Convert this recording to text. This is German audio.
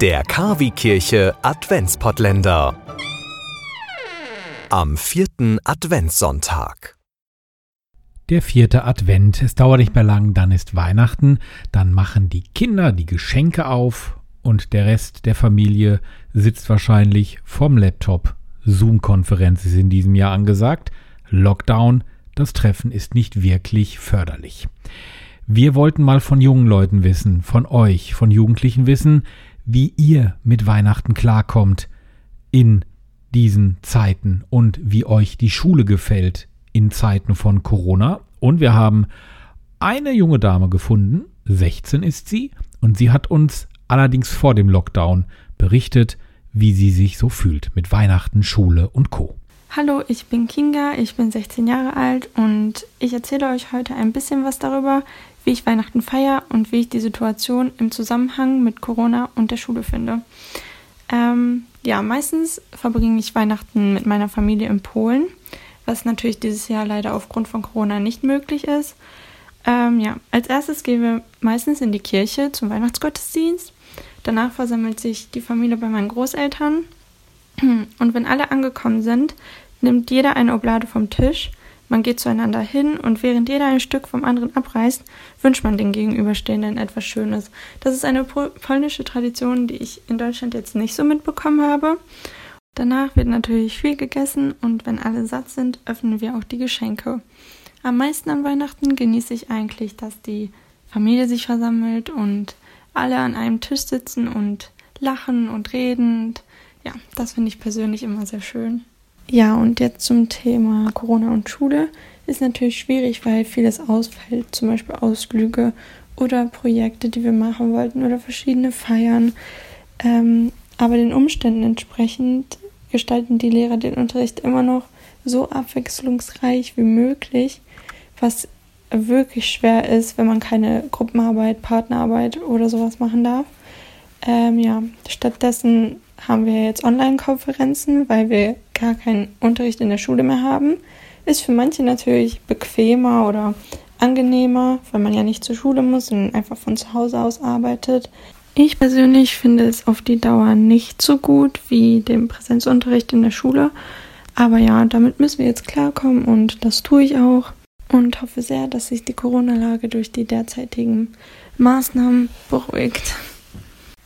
Der Kavi-Kirche Adventspottländer. Am vierten Adventssonntag. Der vierte Advent. Es dauert nicht mehr lang, dann ist Weihnachten, dann machen die Kinder die Geschenke auf und der Rest der Familie sitzt wahrscheinlich vorm Laptop. Zoom-Konferenz ist in diesem Jahr angesagt. Lockdown, das Treffen ist nicht wirklich förderlich. Wir wollten mal von jungen Leuten wissen, von euch, von Jugendlichen wissen, wie ihr mit Weihnachten klarkommt in diesen Zeiten und wie euch die Schule gefällt in Zeiten von Corona. Und wir haben eine junge Dame gefunden, 16 ist sie, und sie hat uns allerdings vor dem Lockdown berichtet, wie sie sich so fühlt mit Weihnachten, Schule und Co. Hallo, ich bin Kinga, ich bin 16 Jahre alt und ich erzähle euch heute ein bisschen was darüber, wie ich Weihnachten feiere und wie ich die Situation im Zusammenhang mit Corona und der Schule finde. Ähm, ja, meistens verbringe ich Weihnachten mit meiner Familie in Polen, was natürlich dieses Jahr leider aufgrund von Corona nicht möglich ist. Ähm, ja, als erstes gehen wir meistens in die Kirche zum Weihnachtsgottesdienst. Danach versammelt sich die Familie bei meinen Großeltern und wenn alle angekommen sind, nimmt jeder eine Oblade vom Tisch, man geht zueinander hin und während jeder ein Stück vom anderen abreißt, wünscht man den Gegenüberstehenden etwas Schönes. Das ist eine polnische Tradition, die ich in Deutschland jetzt nicht so mitbekommen habe. Danach wird natürlich viel gegessen und wenn alle satt sind, öffnen wir auch die Geschenke. Am meisten an Weihnachten genieße ich eigentlich, dass die Familie sich versammelt und alle an einem Tisch sitzen und lachen und reden ja, das finde ich persönlich immer sehr schön. Ja, und jetzt zum Thema Corona und Schule. Ist natürlich schwierig, weil vieles ausfällt, zum Beispiel Ausflüge oder Projekte, die wir machen wollten oder verschiedene Feiern. Ähm, aber den Umständen entsprechend gestalten die Lehrer den Unterricht immer noch so abwechslungsreich wie möglich, was wirklich schwer ist, wenn man keine Gruppenarbeit, Partnerarbeit oder sowas machen darf. Ähm, ja, stattdessen haben wir jetzt Online-Konferenzen, weil wir gar keinen Unterricht in der Schule mehr haben. Ist für manche natürlich bequemer oder angenehmer, weil man ja nicht zur Schule muss und einfach von zu Hause aus arbeitet. Ich persönlich finde es auf die Dauer nicht so gut wie den Präsenzunterricht in der Schule. Aber ja, damit müssen wir jetzt klarkommen und das tue ich auch und hoffe sehr, dass sich die Corona-Lage durch die derzeitigen Maßnahmen beruhigt.